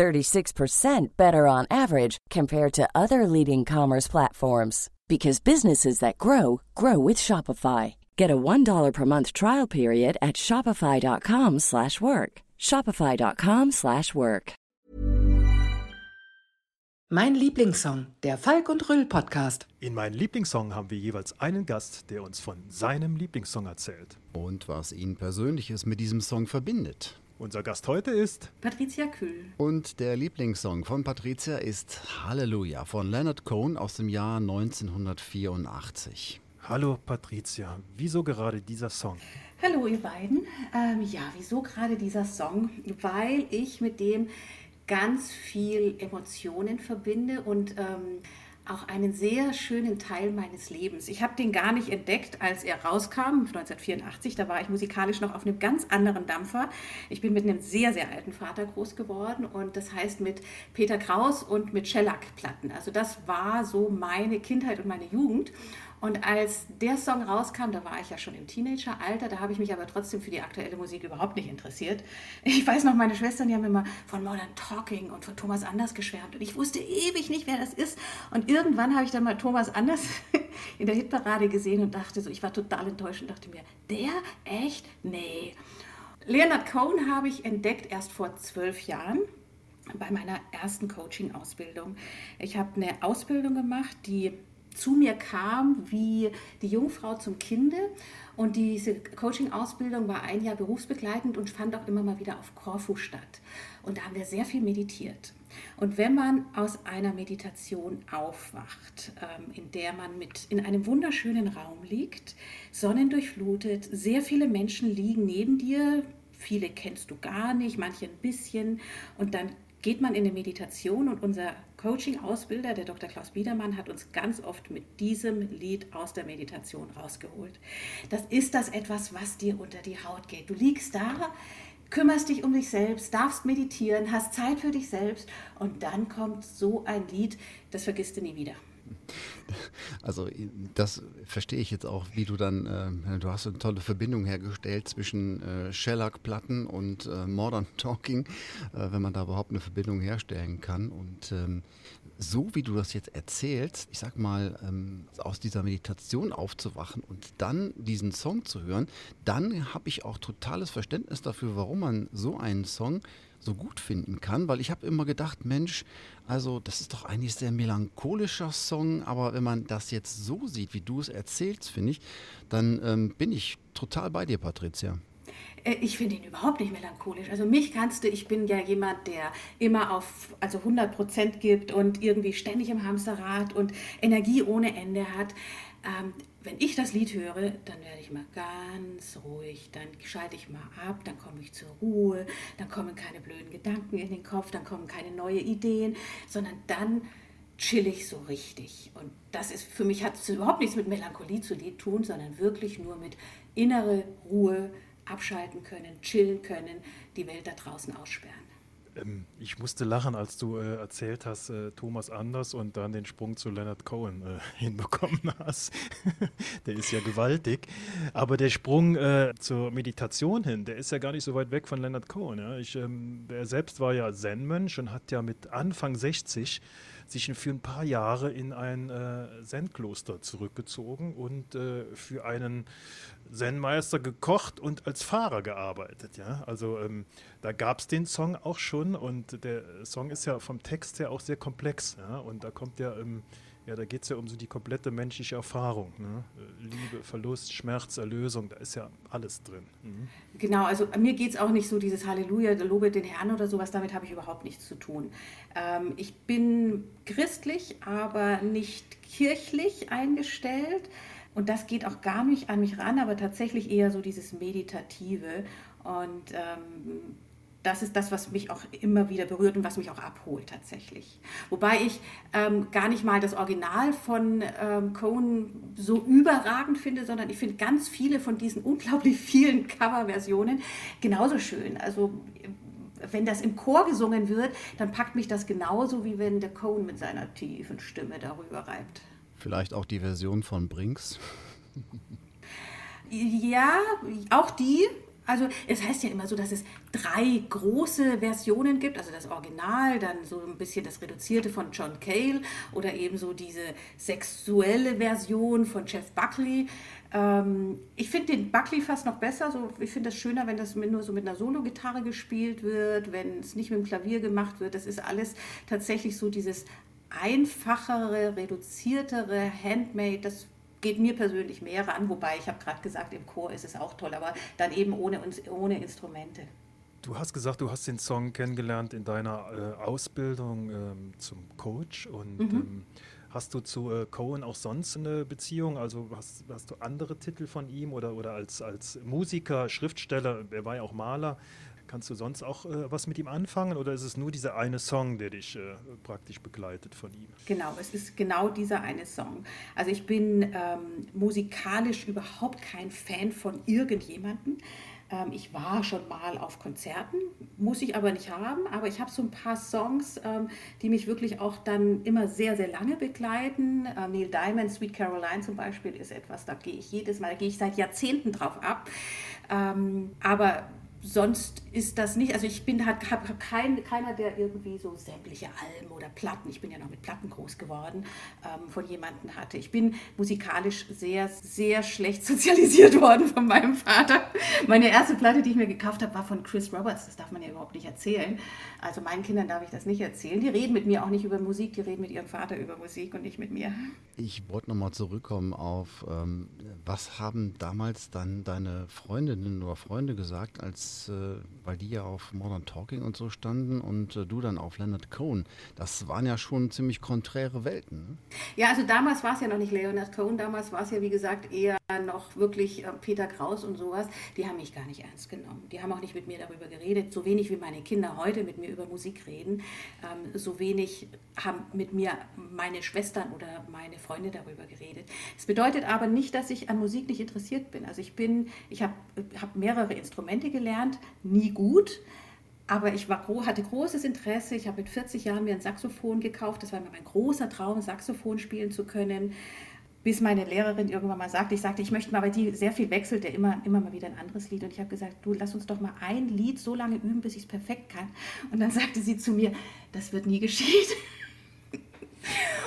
36% better on average compared to other leading commerce platforms because businesses that grow grow with Shopify. Get a $1 per month trial period at shopify.com/work. shopify.com/work. Mein Lieblingssong, der Falk und Rüll Podcast. In meinem Lieblingssong haben wir jeweils einen Gast, der uns von seinem Lieblingssong erzählt. Und was ihn persönliches mit diesem Song verbindet. Unser Gast heute ist Patricia Kühl. Und der Lieblingssong von Patricia ist Halleluja von Leonard Cohen aus dem Jahr 1984. Hallo Patricia, wieso gerade dieser Song? Hallo ihr beiden. Ähm, ja, wieso gerade dieser Song? Weil ich mit dem ganz viel Emotionen verbinde und ähm, auch einen sehr schönen Teil meines Lebens. Ich habe den gar nicht entdeckt, als er rauskam, 1984. Da war ich musikalisch noch auf einem ganz anderen Dampfer. Ich bin mit einem sehr, sehr alten Vater groß geworden und das heißt mit Peter Kraus und mit Shellac-Platten. Also das war so meine Kindheit und meine Jugend. Und als der Song rauskam, da war ich ja schon im Teenageralter, da habe ich mich aber trotzdem für die aktuelle Musik überhaupt nicht interessiert. Ich weiß noch, meine Schwestern, die haben immer von Modern Talking und von Thomas Anders geschwärmt und ich wusste ewig nicht, wer das ist. Und irgendwann habe ich dann mal Thomas Anders in der Hitparade gesehen und dachte so, ich war total enttäuscht und dachte mir, der? Echt? Nee. Leonard Cohen habe ich entdeckt erst vor zwölf Jahren bei meiner ersten Coaching-Ausbildung. Ich habe eine Ausbildung gemacht, die zu mir kam wie die Jungfrau zum Kinde. Und diese Coaching-Ausbildung war ein Jahr berufsbegleitend und fand auch immer mal wieder auf Korfu statt. Und da haben wir sehr viel meditiert. Und wenn man aus einer Meditation aufwacht, ähm, in der man mit in einem wunderschönen Raum liegt, sonnendurchflutet, sehr viele Menschen liegen neben dir, viele kennst du gar nicht, manche ein bisschen, und dann geht man in eine Meditation und unser Coaching-Ausbilder, der Dr. Klaus Biedermann, hat uns ganz oft mit diesem Lied aus der Meditation rausgeholt. Das ist das etwas, was dir unter die Haut geht. Du liegst da, kümmerst dich um dich selbst, darfst meditieren, hast Zeit für dich selbst und dann kommt so ein Lied, das vergisst du nie wieder. Also das verstehe ich jetzt auch, wie du dann, äh, du hast eine tolle Verbindung hergestellt zwischen äh, Shellac-Platten und äh, Modern Talking, äh, wenn man da überhaupt eine Verbindung herstellen kann. Und ähm, so wie du das jetzt erzählst, ich sag mal, ähm, aus dieser Meditation aufzuwachen und dann diesen Song zu hören, dann habe ich auch totales Verständnis dafür, warum man so einen Song so gut finden kann, weil ich habe immer gedacht, Mensch, also das ist doch eigentlich sehr melancholischer Song, aber wenn man das jetzt so sieht, wie du es erzählst, finde ich, dann ähm, bin ich total bei dir, Patricia. Äh, ich finde ihn überhaupt nicht melancholisch. Also mich kannst du, ich bin ja jemand, der immer auf also 100 Prozent gibt und irgendwie ständig im Hamsterrad und Energie ohne Ende hat. Ähm, wenn ich das Lied höre, dann werde ich mal ganz ruhig, dann schalte ich mal ab, dann komme ich zur Ruhe, dann kommen keine blöden Gedanken in den Kopf, dann kommen keine neuen Ideen, sondern dann chill ich so richtig. Und das ist für mich hat es überhaupt nichts mit Melancholie zu tun, sondern wirklich nur mit innere Ruhe, abschalten können, chillen können, die Welt da draußen aussperren. Ähm, ich musste lachen, als du äh, erzählt hast, äh, Thomas Anders und dann den Sprung zu Leonard Cohen äh, hinbekommen hast. der ist ja gewaltig. Aber der Sprung äh, zur Meditation hin, der ist ja gar nicht so weit weg von Leonard Cohen. Ja? Ich, ähm, er selbst war ja Zen-Mönch und hat ja mit Anfang 60 sich für ein paar Jahre in ein äh, Zen-Kloster zurückgezogen und äh, für einen Zen-Meister gekocht und als Fahrer gearbeitet. Ja? Also ähm, da gab es den Song auch schon und der Song ist ja vom Text her auch sehr komplex. Ja? Und da kommt ja, ähm, ja da geht es ja um so die komplette menschliche Erfahrung. Ne? Liebe, Verlust, Schmerz, Erlösung, da ist ja alles drin. Mhm. Genau, also mir geht es auch nicht so dieses Halleluja, lobe den Herrn oder sowas, damit habe ich überhaupt nichts zu tun. Ähm, ich bin christlich, aber nicht kirchlich eingestellt. Und das geht auch gar nicht an mich ran, aber tatsächlich eher so dieses Meditative. Und ähm, das ist das, was mich auch immer wieder berührt und was mich auch abholt tatsächlich. Wobei ich ähm, gar nicht mal das Original von ähm, Cohen so überragend finde, sondern ich finde ganz viele von diesen unglaublich vielen Coverversionen genauso schön. Also wenn das im Chor gesungen wird, dann packt mich das genauso, wie wenn der Cohen mit seiner tiefen Stimme darüber reibt. Vielleicht auch die Version von Brinks. Ja, auch die, also es heißt ja immer so, dass es drei große Versionen gibt, also das Original, dann so ein bisschen das Reduzierte von John Cale oder eben so diese sexuelle Version von Jeff Buckley. Ähm, ich finde den Buckley fast noch besser, so, ich finde das schöner, wenn das nur so mit einer Solo-Gitarre gespielt wird, wenn es nicht mit dem Klavier gemacht wird. Das ist alles tatsächlich so dieses einfachere, reduziertere, handmade, das geht mir persönlich mehr ran, wobei ich habe gerade gesagt, im Chor ist es auch toll, aber dann eben ohne, ohne Instrumente. Du hast gesagt, du hast den Song kennengelernt in deiner äh, Ausbildung ähm, zum Coach und mhm. ähm, hast du zu äh, Cohen auch sonst eine Beziehung? Also hast, hast, du andere Titel von ihm oder, oder als, als Musiker, Schriftsteller, er war ja auch Maler, Kannst du sonst auch äh, was mit ihm anfangen oder ist es nur dieser eine Song, der dich äh, praktisch begleitet von ihm? Genau, es ist genau dieser eine Song. Also ich bin ähm, musikalisch überhaupt kein Fan von irgendjemandem. Ähm, ich war schon mal auf Konzerten, muss ich aber nicht haben, aber ich habe so ein paar Songs, ähm, die mich wirklich auch dann immer sehr, sehr lange begleiten. Äh, Neil Diamond, Sweet Caroline zum Beispiel ist etwas, da gehe ich jedes Mal, da gehe ich seit Jahrzehnten drauf ab. Ähm, aber sonst ist das nicht, also ich bin halt hab kein, keiner, der irgendwie so sämtliche Alben oder Platten, ich bin ja noch mit Platten groß geworden, ähm, von jemandem hatte. Ich bin musikalisch sehr, sehr schlecht sozialisiert worden von meinem Vater. Meine erste Platte, die ich mir gekauft habe, war von Chris Roberts, das darf man ja überhaupt nicht erzählen. Also meinen Kindern darf ich das nicht erzählen. Die reden mit mir auch nicht über Musik, die reden mit ihrem Vater über Musik und nicht mit mir. Ich wollte nochmal zurückkommen auf, ähm, was haben damals dann deine Freundinnen oder Freunde gesagt, als äh, weil die ja auf Modern Talking und so standen und äh, du dann auf Leonard Cohen. Das waren ja schon ziemlich konträre Welten. Ne? Ja, also damals war es ja noch nicht Leonard Cohen, damals war es ja wie gesagt eher noch wirklich äh, Peter Kraus und sowas. Die haben mich gar nicht ernst genommen. Die haben auch nicht mit mir darüber geredet. So wenig wie meine Kinder heute mit mir über Musik reden, ähm, so wenig haben mit mir meine Schwestern oder meine Freunde darüber geredet. Das bedeutet aber nicht, dass ich an Musik nicht interessiert bin. Also ich bin, ich habe hab mehrere Instrumente gelernt nie gut. Aber ich war, hatte großes Interesse. Ich habe mit 40 Jahren mir ein Saxophon gekauft. Das war mein großer Traum, Saxophon spielen zu können. Bis meine Lehrerin irgendwann mal sagte, ich sagte, ich möchte mal, weil die sehr viel wechselt, der immer, immer mal wieder ein anderes Lied. Und ich habe gesagt, du lass uns doch mal ein Lied so lange üben, bis ich es perfekt kann. Und dann sagte sie zu mir, das wird nie geschehen.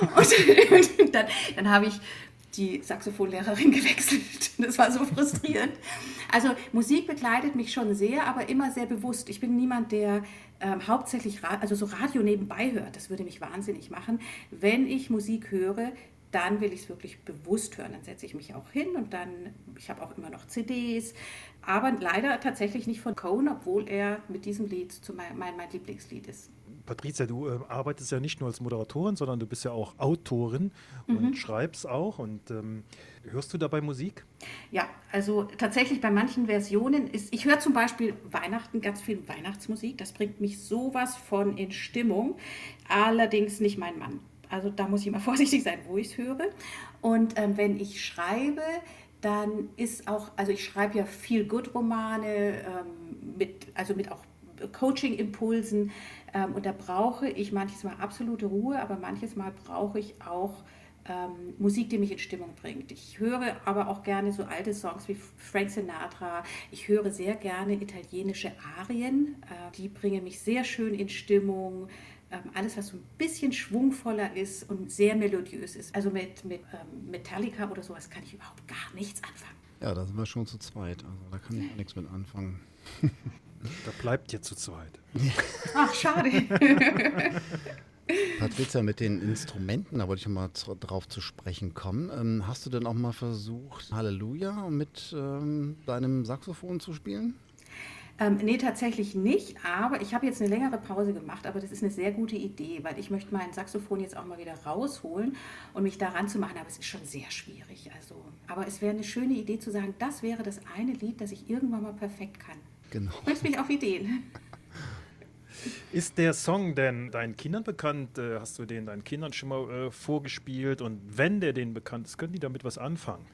Und dann, dann habe ich die Saxophonlehrerin gewechselt. Das war so frustrierend. Also Musik begleitet mich schon sehr, aber immer sehr bewusst. Ich bin niemand, der ähm, hauptsächlich also so Radio nebenbei hört. Das würde mich wahnsinnig machen. Wenn ich Musik höre, dann will ich es wirklich bewusst hören. Dann setze ich mich auch hin und dann, ich habe auch immer noch CDs, aber leider tatsächlich nicht von Cohen, obwohl er mit diesem Lied zu mein, mein, mein Lieblingslied ist. Patricia, du äh, arbeitest ja nicht nur als Moderatorin, sondern du bist ja auch Autorin mhm. und schreibst auch. Und ähm, hörst du dabei Musik? Ja, also tatsächlich bei manchen Versionen ist, ich höre zum Beispiel Weihnachten, ganz viel Weihnachtsmusik. Das bringt mich sowas von in Stimmung. Allerdings nicht mein Mann. Also da muss ich immer vorsichtig sein, wo ich es höre. Und ähm, wenn ich schreibe, dann ist auch, also ich schreibe ja viel Good-Romane, ähm, mit, also mit auch Coaching-Impulsen. Ähm, und da brauche ich manches Mal absolute Ruhe, aber manches Mal brauche ich auch ähm, Musik, die mich in Stimmung bringt. Ich höre aber auch gerne so alte Songs wie Frank Sinatra. Ich höre sehr gerne italienische Arien. Äh, die bringen mich sehr schön in Stimmung. Ähm, alles, was so ein bisschen schwungvoller ist und sehr melodiös ist. Also mit, mit ähm, Metallica oder sowas kann ich überhaupt gar nichts anfangen. Ja, da sind wir schon zu zweit. Also da kann ich nichts mit anfangen. Da bleibt ihr zu zweit. Ach, schade. Patricia, mit den Instrumenten, da wollte ich mal drauf zu sprechen kommen. Ähm, hast du denn auch mal versucht, Halleluja mit ähm, deinem Saxophon zu spielen? Ähm, nee, tatsächlich nicht, aber ich habe jetzt eine längere Pause gemacht, aber das ist eine sehr gute Idee, weil ich möchte mein Saxophon jetzt auch mal wieder rausholen und mich daran zu machen, aber es ist schon sehr schwierig. Also, aber es wäre eine schöne Idee zu sagen, das wäre das eine Lied, das ich irgendwann mal perfekt kann. Genau. Bringst mich auf Ideen. Ist der Song denn deinen Kindern bekannt? Äh, hast du den deinen Kindern schon mal äh, vorgespielt? Und wenn der denen bekannt ist, können die damit was anfangen?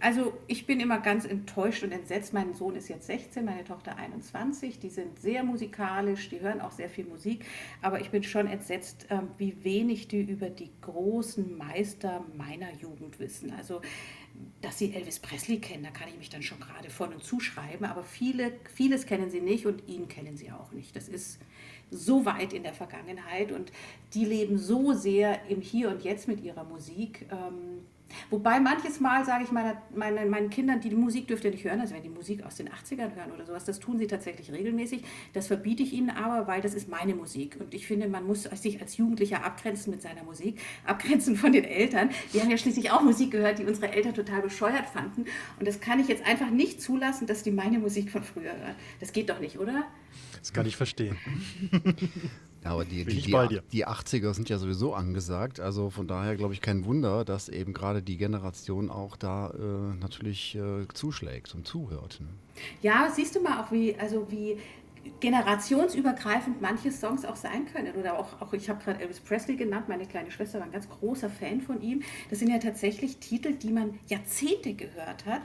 Also ich bin immer ganz enttäuscht und entsetzt. Mein Sohn ist jetzt 16, meine Tochter 21. Die sind sehr musikalisch, die hören auch sehr viel Musik. Aber ich bin schon entsetzt, ähm, wie wenig die über die großen Meister meiner Jugend wissen. Also dass sie Elvis Presley kennen, da kann ich mich dann schon gerade von und zuschreiben. Aber viele, vieles kennen sie nicht und ihn kennen sie auch nicht. Das ist so weit in der Vergangenheit und die leben so sehr im Hier und Jetzt mit ihrer Musik. Ähm, Wobei manches Mal sage ich meiner, meine, meinen Kindern, die die Musik dürft ihr nicht hören, also wenn die Musik aus den 80ern hören oder sowas, das tun sie tatsächlich regelmäßig. Das verbiete ich ihnen aber, weil das ist meine Musik. Und ich finde, man muss sich als Jugendlicher abgrenzen mit seiner Musik, abgrenzen von den Eltern. Wir haben ja schließlich auch Musik gehört, die unsere Eltern total bescheuert fanden. Und das kann ich jetzt einfach nicht zulassen, dass die meine Musik von früher hören. Das geht doch nicht, oder? Das kann ich verstehen. Ja, aber die, die, die, die, 80er sind ja sowieso angesagt. Also von daher glaube ich kein Wunder, dass eben gerade die Generation auch da äh, natürlich äh, zuschlägt und zuhört. Ne? Ja, siehst du mal auch, wie, also wie generationsübergreifend manche Songs auch sein können. Oder auch, auch ich habe gerade Elvis Presley genannt, meine kleine Schwester war ein ganz großer Fan von ihm. Das sind ja tatsächlich Titel, die man Jahrzehnte gehört hat,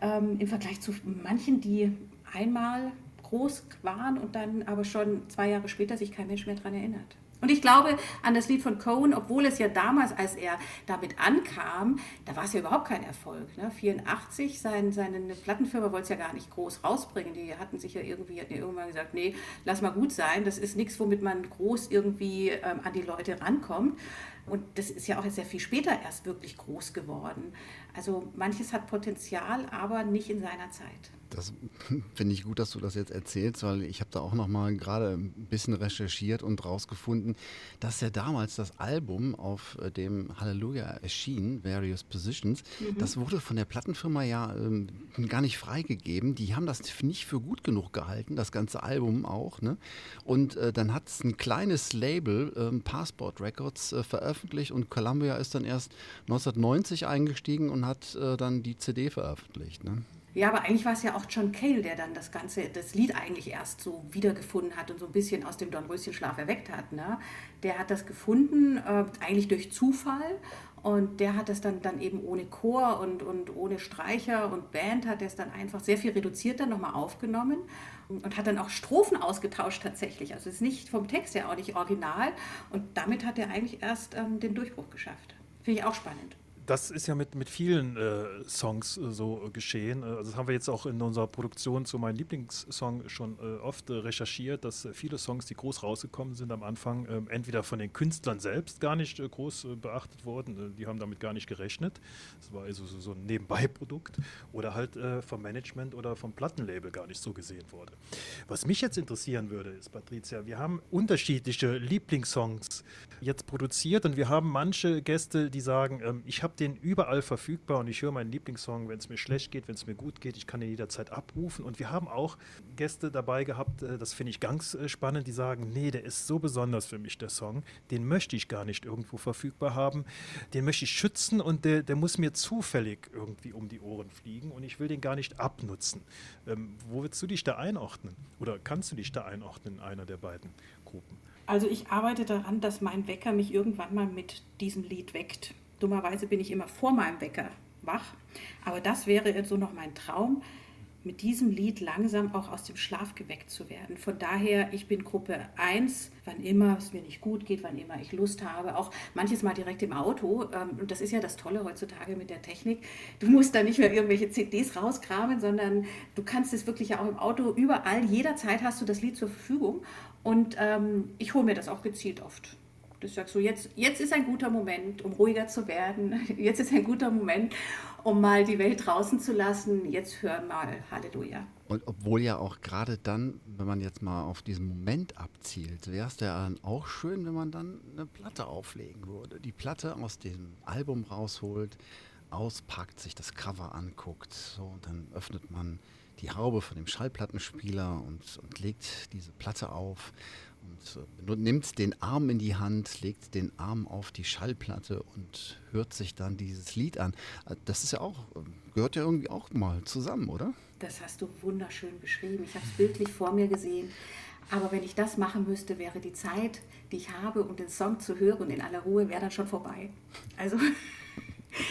ähm, im Vergleich zu manchen, die einmal groß waren und dann aber schon zwei Jahre später sich kein Mensch mehr daran erinnert. Und ich glaube an das Lied von Cohen, obwohl es ja damals, als er damit ankam, da war es ja überhaupt kein Erfolg. Ne? 84, sein, seine Plattenfirma wollte es ja gar nicht groß rausbringen. Die hatten sich ja irgendwie, hatten ja irgendwann gesagt, nee, lass mal gut sein. Das ist nichts, womit man groß irgendwie ähm, an die Leute rankommt. Und das ist ja auch sehr viel später erst wirklich groß geworden. Also manches hat Potenzial, aber nicht in seiner Zeit. Das finde ich gut, dass du das jetzt erzählst, weil ich habe da auch noch mal gerade ein bisschen recherchiert und rausgefunden, dass ja damals das Album, auf äh, dem Halleluja erschien, Various Positions, mhm. das wurde von der Plattenfirma ja ähm, gar nicht freigegeben. Die haben das nicht für gut genug gehalten, das ganze Album auch. Ne? Und äh, dann hat es ein kleines Label, ähm, Passport Records, äh, veröffentlicht und Columbia ist dann erst 1990 eingestiegen und hat äh, dann die CD veröffentlicht. Ne? Ja, aber eigentlich war es ja auch John Cale, der dann das ganze, das Lied eigentlich erst so wiedergefunden hat und so ein bisschen aus dem Dornröschenschlaf erweckt hat. Ne? Der hat das gefunden, äh, eigentlich durch Zufall. Und der hat das dann, dann eben ohne Chor und, und ohne Streicher und Band, hat er es dann einfach sehr viel reduziert dann nochmal aufgenommen und hat dann auch Strophen ausgetauscht tatsächlich. Also es ist nicht vom Text her auch nicht original. Und damit hat er eigentlich erst ähm, den Durchbruch geschafft. Finde ich auch spannend das ist ja mit, mit vielen äh, Songs äh, so geschehen. Also das haben wir jetzt auch in unserer Produktion zu meinem Lieblingssong schon äh, oft äh, recherchiert, dass äh, viele Songs, die groß rausgekommen sind am Anfang, ähm, entweder von den Künstlern selbst gar nicht groß beachtet wurden, die haben damit gar nicht gerechnet. Das war also so, so ein Nebenbeiprodukt oder halt vom Management oder vom Plattenlabel gar nicht so gesehen wurde. Was mich jetzt interessieren würde, ist, Patricia, wir haben unterschiedliche Lieblingssongs jetzt produziert und wir haben manche Gäste, die sagen, ähm, ich habe den überall verfügbar und ich höre meinen Lieblingssong, wenn es mir schlecht geht, wenn es mir gut geht. Ich kann ihn jederzeit abrufen. Und wir haben auch Gäste dabei gehabt, äh, das finde ich ganz äh, spannend, die sagen, nee, der ist so besonders für mich, der Song. Den möchte ich gar nicht irgendwo verfügbar haben. Den möchte ich schützen und der, der muss mir zufällig irgendwie um die Ohren fliegen und ich will den gar nicht abnutzen. Ähm, wo willst du dich da einordnen? Oder kannst du dich da einordnen in einer der beiden Gruppen? Also ich arbeite daran, dass mein Wecker mich irgendwann mal mit diesem Lied weckt. Dummerweise bin ich immer vor meinem Wecker wach. Aber das wäre so noch mein Traum, mit diesem Lied langsam auch aus dem Schlaf geweckt zu werden. Von daher, ich bin Gruppe 1, wann immer es mir nicht gut geht, wann immer ich Lust habe, auch manches Mal direkt im Auto. Ähm, und das ist ja das Tolle heutzutage mit der Technik. Du musst da nicht mehr irgendwelche CDs rauskramen, sondern du kannst es wirklich ja auch im Auto überall, jederzeit hast du das Lied zur Verfügung. Und ähm, ich hole mir das auch gezielt oft Du sagst so, jetzt, jetzt ist ein guter Moment, um ruhiger zu werden. Jetzt ist ein guter Moment, um mal die Welt draußen zu lassen. Jetzt hör mal Halleluja. Und obwohl ja auch gerade dann, wenn man jetzt mal auf diesen Moment abzielt, wäre es ja dann auch schön, wenn man dann eine Platte auflegen würde. Die Platte aus dem Album rausholt, auspackt, sich das Cover anguckt. So, dann öffnet man die Haube von dem Schallplattenspieler und, und legt diese Platte auf und nimmt den Arm in die Hand, legt den Arm auf die Schallplatte und hört sich dann dieses Lied an. Äh, das ist ja auch, ähm, gehört ja irgendwie auch mal zusammen, oder? Das hast du wunderschön beschrieben. Ich habe es bildlich vor mir gesehen. Aber wenn ich das machen müsste, wäre die Zeit, die ich habe, um den Song zu hören in aller Ruhe, wäre dann schon vorbei. Also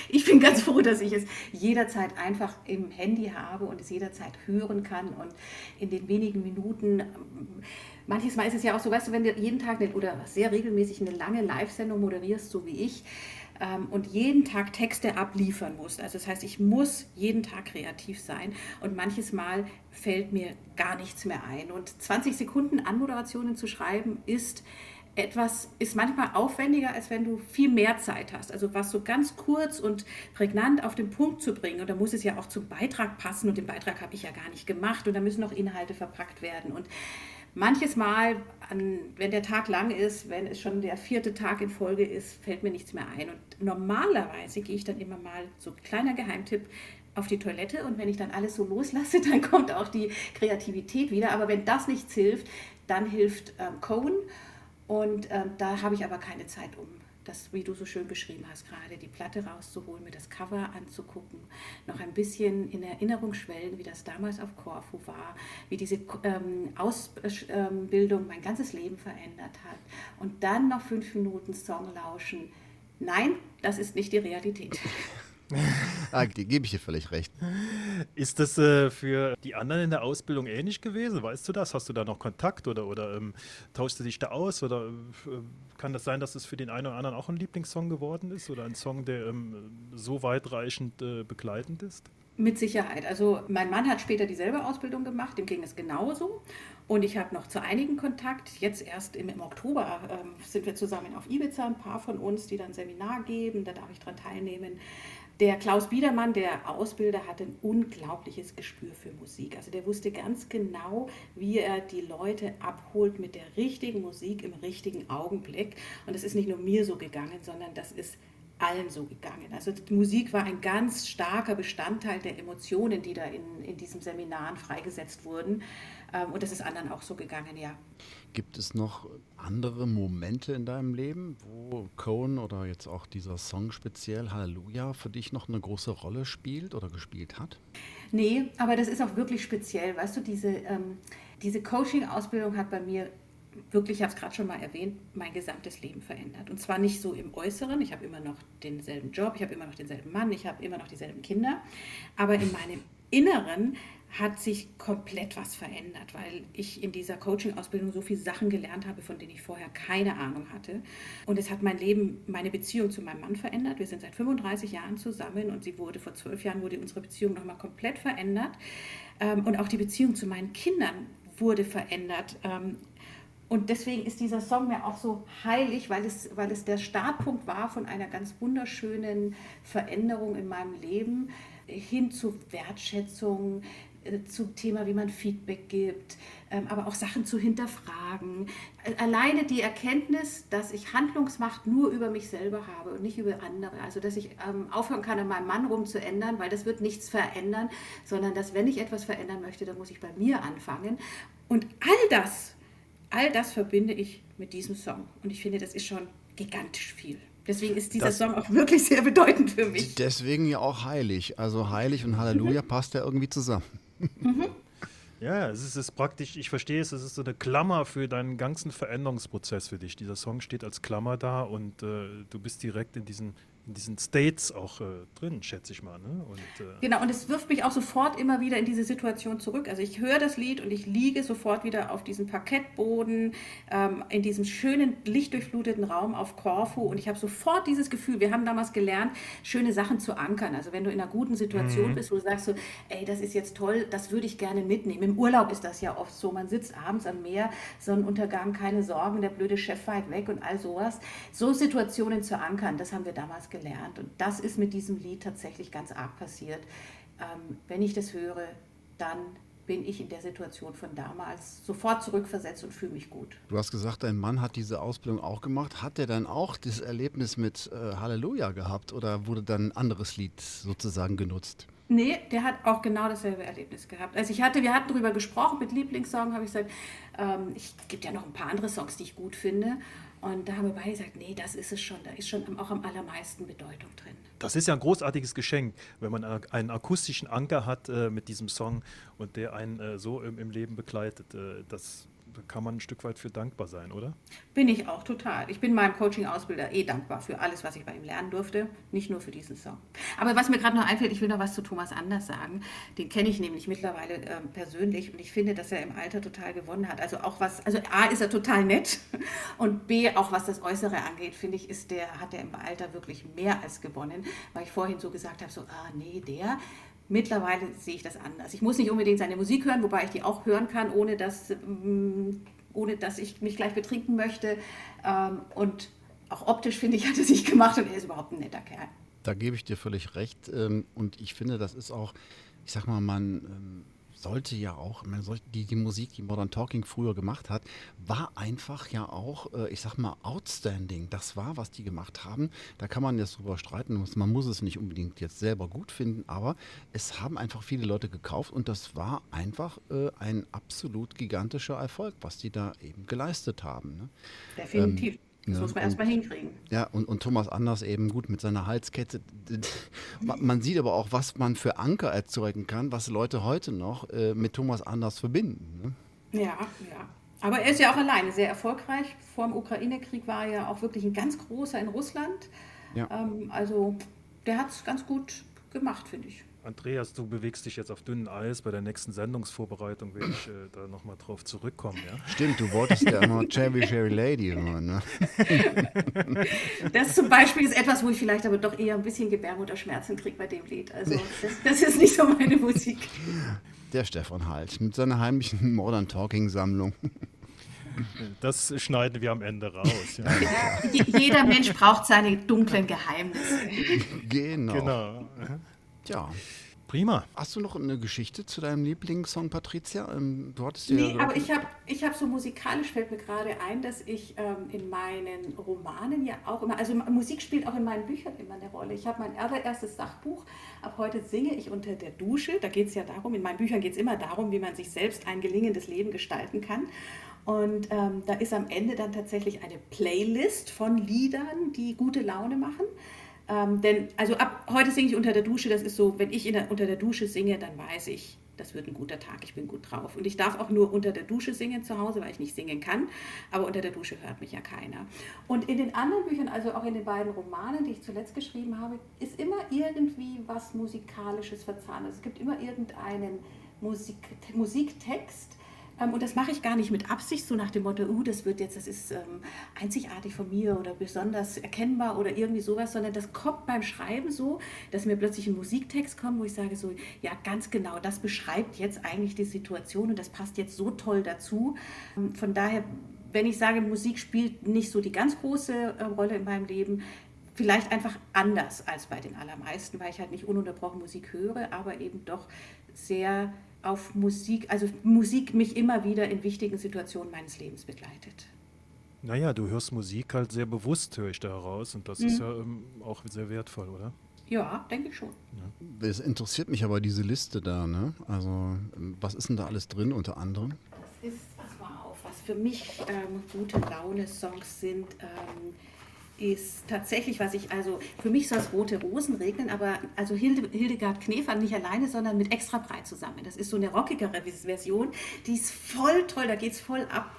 ich bin ganz froh, dass ich es jederzeit einfach im Handy habe und es jederzeit hören kann und in den wenigen Minuten. Manches Mal ist es ja auch so, weißt du, wenn du jeden Tag oder sehr regelmäßig eine lange Live-Sendung moderierst, so wie ich, ähm, und jeden Tag Texte abliefern musst. Also das heißt, ich muss jeden Tag kreativ sein und manches Mal fällt mir gar nichts mehr ein. Und 20 Sekunden Anmoderationen zu schreiben ist etwas ist manchmal aufwendiger, als wenn du viel mehr Zeit hast. Also was so ganz kurz und prägnant auf den Punkt zu bringen. Und da muss es ja auch zum Beitrag passen. Und den Beitrag habe ich ja gar nicht gemacht. Und da müssen noch Inhalte verpackt werden. Und manches Mal, wenn der Tag lang ist, wenn es schon der vierte Tag in Folge ist, fällt mir nichts mehr ein. Und normalerweise gehe ich dann immer mal, so kleiner Geheimtipp, auf die Toilette und wenn ich dann alles so loslasse, dann kommt auch die Kreativität wieder. Aber wenn das nichts hilft, dann hilft ähm, Cohen und ähm, da habe ich aber keine Zeit, um das, wie du so schön beschrieben hast, gerade die Platte rauszuholen, mir das Cover anzugucken, noch ein bisschen in Erinnerung schwellen, wie das damals auf Corfu war, wie diese ähm, Ausbildung mein ganzes Leben verändert hat. Und dann noch fünf Minuten Song lauschen. Nein, das ist nicht die Realität. ah, gebe ich dir völlig recht. Ist das äh, für die anderen in der Ausbildung ähnlich gewesen? Weißt du das? Hast du da noch Kontakt oder, oder ähm, tauschst du dich da aus? Oder äh, kann das sein, dass es für den einen oder anderen auch ein Lieblingssong geworden ist oder ein Song, der ähm, so weitreichend äh, begleitend ist? Mit Sicherheit. Also mein Mann hat später dieselbe Ausbildung gemacht, dem ging es genauso. Und ich habe noch zu einigen Kontakt. Jetzt erst im, im Oktober ähm, sind wir zusammen auf Ibiza, ein paar von uns, die dann Seminar geben. Da darf ich daran teilnehmen. Der Klaus Biedermann, der Ausbilder, hatte ein unglaubliches Gespür für Musik. Also der wusste ganz genau, wie er die Leute abholt mit der richtigen Musik im richtigen Augenblick. Und das ist nicht nur mir so gegangen, sondern das ist allen so gegangen. Also Musik war ein ganz starker Bestandteil der Emotionen, die da in, in diesen Seminaren freigesetzt wurden. Ähm, und das ist anderen auch so gegangen, ja. Gibt es noch andere Momente in deinem Leben, wo Cohen oder jetzt auch dieser Song speziell Halleluja für dich noch eine große Rolle spielt oder gespielt hat? Nee, aber das ist auch wirklich speziell. Weißt du, diese, ähm, diese Coaching-Ausbildung hat bei mir wirklich, ich habe es gerade schon mal erwähnt, mein gesamtes Leben verändert. Und zwar nicht so im Äußeren, ich habe immer noch denselben Job, ich habe immer noch denselben Mann, ich habe immer noch dieselben Kinder, aber in meinem Inneren hat sich komplett was verändert, weil ich in dieser Coaching-Ausbildung so viele Sachen gelernt habe, von denen ich vorher keine Ahnung hatte. Und es hat mein Leben, meine Beziehung zu meinem Mann verändert. Wir sind seit 35 Jahren zusammen und sie wurde vor zwölf Jahren wurde unsere Beziehung nochmal komplett verändert. Ähm, und auch die Beziehung zu meinen Kindern wurde verändert. Ähm, und deswegen ist dieser Song mir auch so heilig, weil es, weil es der Startpunkt war von einer ganz wunderschönen Veränderung in meinem Leben hin zu Wertschätzung, äh, zum Thema, wie man Feedback gibt, ähm, aber auch Sachen zu hinterfragen. Alleine die Erkenntnis, dass ich Handlungsmacht nur über mich selber habe und nicht über andere. Also, dass ich ähm, aufhören kann, an meinem Mann rumzuändern, weil das wird nichts verändern, sondern dass, wenn ich etwas verändern möchte, dann muss ich bei mir anfangen. Und all das, all das verbinde ich mit diesem Song. Und ich finde, das ist schon gigantisch viel. Deswegen ist dieser das, Song auch wirklich sehr bedeutend für mich. Deswegen ja auch heilig. Also heilig und Halleluja mhm. passt ja irgendwie zusammen. Mhm. Ja, es ist, es ist, praktisch, ich verstehe es, es ist so eine Klammer für deinen ganzen Veränderungsprozess für dich. Dieser Song steht als Klammer da und äh, du bist direkt in diesen in diesen States auch äh, drin, schätze ich mal. Ne? Und, äh genau, und es wirft mich auch sofort immer wieder in diese Situation zurück. Also ich höre das Lied und ich liege sofort wieder auf diesem Parkettboden, ähm, in diesem schönen, lichtdurchfluteten Raum auf Korfu und ich habe sofort dieses Gefühl, wir haben damals gelernt, schöne Sachen zu ankern. Also wenn du in einer guten Situation mhm. bist, wo du sagst so, ey, das ist jetzt toll, das würde ich gerne mitnehmen. Im Urlaub ist das ja oft so, man sitzt abends am Meer, Sonnenuntergang, keine Sorgen, der blöde Chef weit weg und all sowas. So Situationen zu ankern, das haben wir damals gelernt gelernt. Und das ist mit diesem Lied tatsächlich ganz arg passiert. Ähm, wenn ich das höre, dann bin ich in der Situation von damals sofort zurückversetzt und fühle mich gut. Du hast gesagt, dein Mann hat diese Ausbildung auch gemacht. Hat er dann auch das Erlebnis mit äh, Halleluja gehabt oder wurde dann ein anderes Lied sozusagen genutzt? Nee, der hat auch genau dasselbe Erlebnis gehabt. Also ich hatte, wir hatten darüber gesprochen, mit Lieblingssong habe ich gesagt, ähm, ich gibt ja noch ein paar andere Songs, die ich gut finde. Und da haben wir beide gesagt, nee, das ist es schon, da ist schon auch am allermeisten Bedeutung drin. Das ist ja ein großartiges Geschenk, wenn man einen akustischen Anker hat äh, mit diesem Song und der einen äh, so im, im, Leben begleitet. Äh, das kann man ein Stück weit für dankbar sein, oder? Bin ich auch total. Ich bin meinem Coaching-Ausbilder eh dankbar für alles, was ich bei ihm lernen durfte, nicht nur für diesen Song. Aber was mir gerade noch einfällt, ich will noch was zu Thomas Anders sagen. Den kenne ich nämlich mittlerweile äh, persönlich und ich finde, dass er im Alter total gewonnen hat. Also auch was, also A ist er total nett und B auch was das Äußere angeht, finde ich, ist der, hat er im Alter wirklich mehr als gewonnen, weil ich vorhin so gesagt habe, so, ah nee, der, Mittlerweile sehe ich das anders. Ich muss nicht unbedingt seine Musik hören, wobei ich die auch hören kann, ohne dass, mm, ohne dass ich mich gleich betrinken möchte. Ähm, und auch optisch, finde ich, hat er sich gemacht und er ist überhaupt ein netter Kerl. Da gebe ich dir völlig recht. Ähm, und ich finde, das ist auch, ich sag mal, man ähm, sollte ja auch, die, die Musik, die Modern Talking früher gemacht hat, war einfach ja auch, äh, ich sag mal, outstanding. Das war, was die gemacht haben. Da kann man jetzt drüber streiten. Man muss es nicht unbedingt jetzt selber gut finden, aber es haben einfach viele Leute gekauft und das war einfach äh, ein absolut gigantischer Erfolg, was die da eben geleistet haben. Ne? Definitiv. Ähm, das ja, muss man erstmal hinkriegen. Ja, und, und Thomas Anders eben gut mit seiner Halskette. Man sieht aber auch, was man für Anker erzeugen kann, was Leute heute noch äh, mit Thomas Anders verbinden. Ne? Ja, ja. Aber er ist ja auch alleine sehr erfolgreich. Vor dem Ukraine-Krieg war er ja auch wirklich ein ganz großer in Russland. Ja. Ähm, also der hat es ganz gut gemacht, finde ich. Andreas, du bewegst dich jetzt auf dünnem Eis. Bei der nächsten Sendungsvorbereitung werde ich äh, da nochmal drauf zurückkommen. Ja? Stimmt, du wolltest ja immer Cherry Cherry Lady hören. Ne? Das zum Beispiel ist etwas, wo ich vielleicht aber doch eher ein bisschen Gebärmutterschmerzen kriege bei dem Lied. Also das, das, ist nicht so meine Musik. Der Stefan Halt mit seiner heimlichen Modern Talking Sammlung. Das schneiden wir am Ende raus. Ja. Ja, jeder Mensch braucht seine dunklen Geheimnisse. Genau. genau. Ja. Prima. Hast du noch eine Geschichte zu deinem Lieblingssong, Patricia? Ähm, du hattest nee, ja aber ich habe ich hab so musikalisch fällt mir gerade ein, dass ich ähm, in meinen Romanen ja auch immer, also Musik spielt auch in meinen Büchern immer eine Rolle. Ich habe mein allererstes Sachbuch, ab heute singe ich unter der Dusche. Da geht es ja darum, in meinen Büchern geht es immer darum, wie man sich selbst ein gelingendes Leben gestalten kann. Und ähm, da ist am Ende dann tatsächlich eine Playlist von Liedern, die gute Laune machen. Ähm, denn, also ab heute singe ich unter der Dusche, das ist so, wenn ich der, unter der Dusche singe, dann weiß ich, das wird ein guter Tag, ich bin gut drauf. Und ich darf auch nur unter der Dusche singen zu Hause, weil ich nicht singen kann, aber unter der Dusche hört mich ja keiner. Und in den anderen Büchern, also auch in den beiden Romanen, die ich zuletzt geschrieben habe, ist immer irgendwie was Musikalisches verzahnt. Also es gibt immer irgendeinen Musik, Musiktext, und das mache ich gar nicht mit Absicht, so nach dem Motto, uh, das wird jetzt, das ist ähm, einzigartig von mir oder besonders erkennbar oder irgendwie sowas, sondern das kommt beim Schreiben so, dass mir plötzlich ein Musiktext kommt, wo ich sage so, ja, ganz genau, das beschreibt jetzt eigentlich die Situation und das passt jetzt so toll dazu. Ähm, von daher, wenn ich sage, Musik spielt nicht so die ganz große äh, Rolle in meinem Leben, vielleicht einfach anders als bei den allermeisten, weil ich halt nicht ununterbrochen Musik höre, aber eben doch sehr auf Musik, also Musik mich immer wieder in wichtigen Situationen meines Lebens begleitet. Naja, du hörst Musik halt sehr bewusst, höre ich da heraus. Und das mhm. ist ja ähm, auch sehr wertvoll, oder? Ja, denke ich schon. Ja. Es interessiert mich aber diese Liste da, ne? Also, was ist denn da alles drin unter anderem? Das ist, pass mal auf, was für mich ähm, gute Laune-Songs sind. Ähm, ist tatsächlich, was ich, also für mich soll es rote Rosen regnen, aber also Hilde, Hildegard Knefern nicht alleine, sondern mit extra breit zusammen. Das ist so eine rockigere Version, die ist voll toll, da geht es voll ab.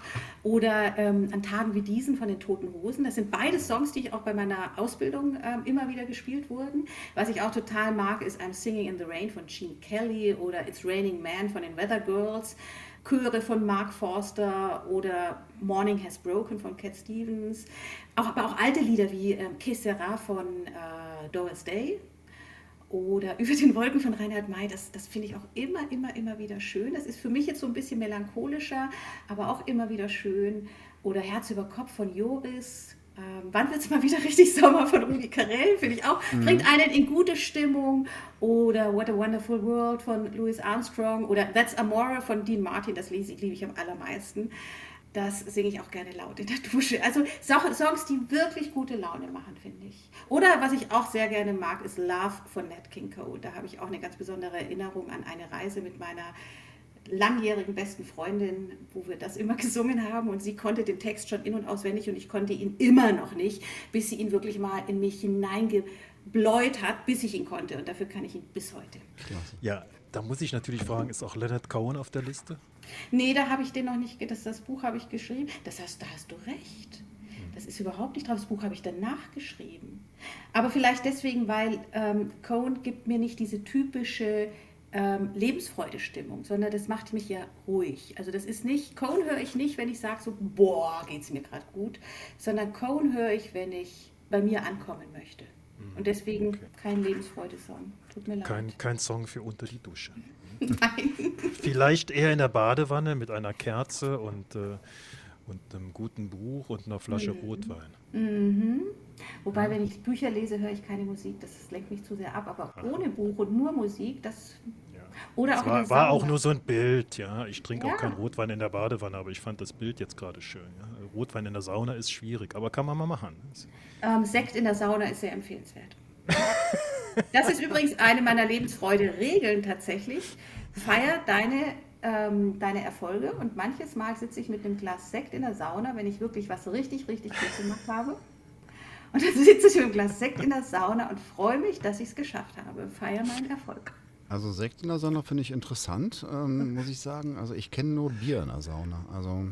Oder ähm, an Tagen wie diesen von den Toten Hosen. Das sind beide Songs, die ich auch bei meiner Ausbildung ähm, immer wieder gespielt wurden. Was ich auch total mag, ist I'm Singing in the Rain von Gene Kelly oder It's Raining Man von den Weather Girls. Chöre von Mark Forster oder Morning Has Broken von Cat Stevens. Auch, aber auch alte Lieder wie äh, Que Sera von äh, Doris Day oder Über den Wolken von Reinhard May. Das, das finde ich auch immer, immer, immer wieder schön. Das ist für mich jetzt so ein bisschen melancholischer, aber auch immer wieder schön. Oder Herz über Kopf von Joris. Ähm, wann wird es mal wieder richtig Sommer von Rudi Carell, finde ich auch. Mhm. Bringt einen in gute Stimmung. Oder What a Wonderful World von Louis Armstrong. Oder That's Amore von Dean Martin, das liebe ich am allermeisten. Das singe ich auch gerne laut in der Dusche. Also Songs, die wirklich gute Laune machen, finde ich. Oder was ich auch sehr gerne mag, ist Love von Nat King Cole. Da habe ich auch eine ganz besondere Erinnerung an eine Reise mit meiner langjährigen besten Freundin, wo wir das immer gesungen haben und sie konnte den Text schon in- und auswendig und ich konnte ihn immer noch nicht, bis sie ihn wirklich mal in mich hineingebläut hat, bis ich ihn konnte und dafür kann ich ihn bis heute. Ja, da muss ich natürlich fragen, ist auch Leonard Cohen auf der Liste? Nee, da habe ich den noch nicht, das, das Buch habe ich geschrieben. Das heißt, da hast du recht. Das ist überhaupt nicht drauf. Das Buch habe ich danach geschrieben. Aber vielleicht deswegen, weil ähm, Cohen gibt mir nicht diese typische ähm, Lebensfreude-Stimmung, sondern das macht mich ja ruhig. Also das ist nicht, Cohen höre ich nicht, wenn ich sage so, boah, geht es mir gerade gut, sondern Cohen höre ich, wenn ich bei mir ankommen möchte. Und deswegen okay. kein Lebensfreude-Song. Tut mir leid. Kein, kein Song für unter die Dusche. Nein. Vielleicht eher in der Badewanne mit einer Kerze und, äh, und einem guten Buch und einer Flasche mhm. Rotwein. Mhm. Wobei, ja. wenn ich Bücher lese, höre ich keine Musik. Das lenkt mich zu sehr ab. Aber Aha. ohne Buch und nur Musik, das. Oder das auch war, war auch nur so ein Bild, ja. Ich trinke ja. auch keinen Rotwein in der Badewanne, aber ich fand das Bild jetzt gerade schön. Ja. Rotwein in der Sauna ist schwierig, aber kann man mal machen. Ähm, Sekt in der Sauna ist sehr empfehlenswert. das ist übrigens eine meiner Lebensfreude-Regeln tatsächlich. Feier deine ähm, deine Erfolge und manches Mal sitze ich mit einem Glas Sekt in der Sauna, wenn ich wirklich was richtig, richtig gut gemacht habe. Und dann sitze ich mit einem Glas Sekt in der Sauna und freue mich, dass ich es geschafft habe. Feiere meinen Erfolg. Also Sekt in der Sauna finde ich interessant, ähm, muss ich sagen. Also ich kenne nur Bier in der Sauna. Also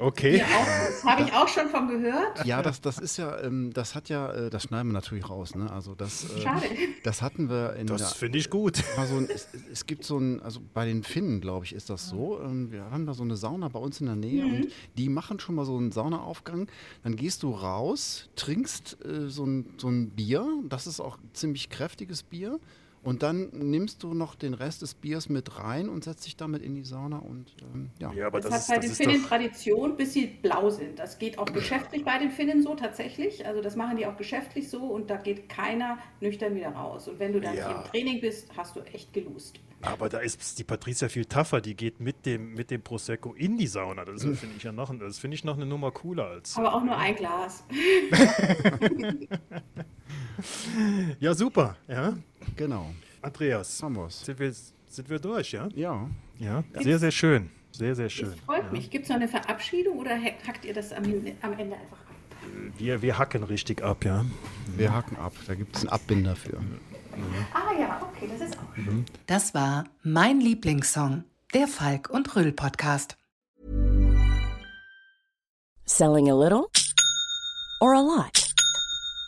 Okay. das habe ich auch schon von gehört. Ja, das, das ist ja, ähm, das hat ja, äh, das schneiden wir natürlich raus. Ne? Also das, äh, Schade. Das hatten wir in Das finde ich gut. Also es, es, gibt so ein, also bei den Finnen, glaube ich, ist das so. Ähm, wir haben da so eine Sauna bei uns in der Nähe mhm. und die machen schon mal so einen Saunaaufgang. Dann gehst du raus, trinkst äh, so, ein, so ein Bier. Das ist auch ziemlich kräftiges Bier. Und dann nimmst du noch den Rest des Biers mit rein und setzt dich damit in die Sauna und ähm, ja. ja. aber das, das hat bei den Finnen Tradition, bis sie blau sind. Das geht auch geschäftlich bei den Finnen so tatsächlich. Also das machen die auch geschäftlich so und da geht keiner nüchtern wieder raus. Und wenn du dann ja. im Training bist, hast du echt gelust. Aber da ist die Patricia viel tougher. Die geht mit dem, mit dem Prosecco in die Sauna. Das finde ich ja noch, das finde ich noch eine Nummer cooler als. Aber auch nur ein Glas. ja, super. Ja. Genau. Andreas, haben wir's. Sind wir, sind wir durch, ja? Ja. Ja, sehr, sehr schön. Sehr, sehr schön. Das freut ja. mich. Gibt es noch eine Verabschiedung oder hackt ihr das am Ende, am Ende einfach ab? Wir, wir hacken richtig ab, ja. Wir hacken ab. Da gibt es einen Abbinder für. Ah ja, okay, das ist auch schön. Das war mein Lieblingssong, der Falk und Rüll Podcast. Selling a little or a lot?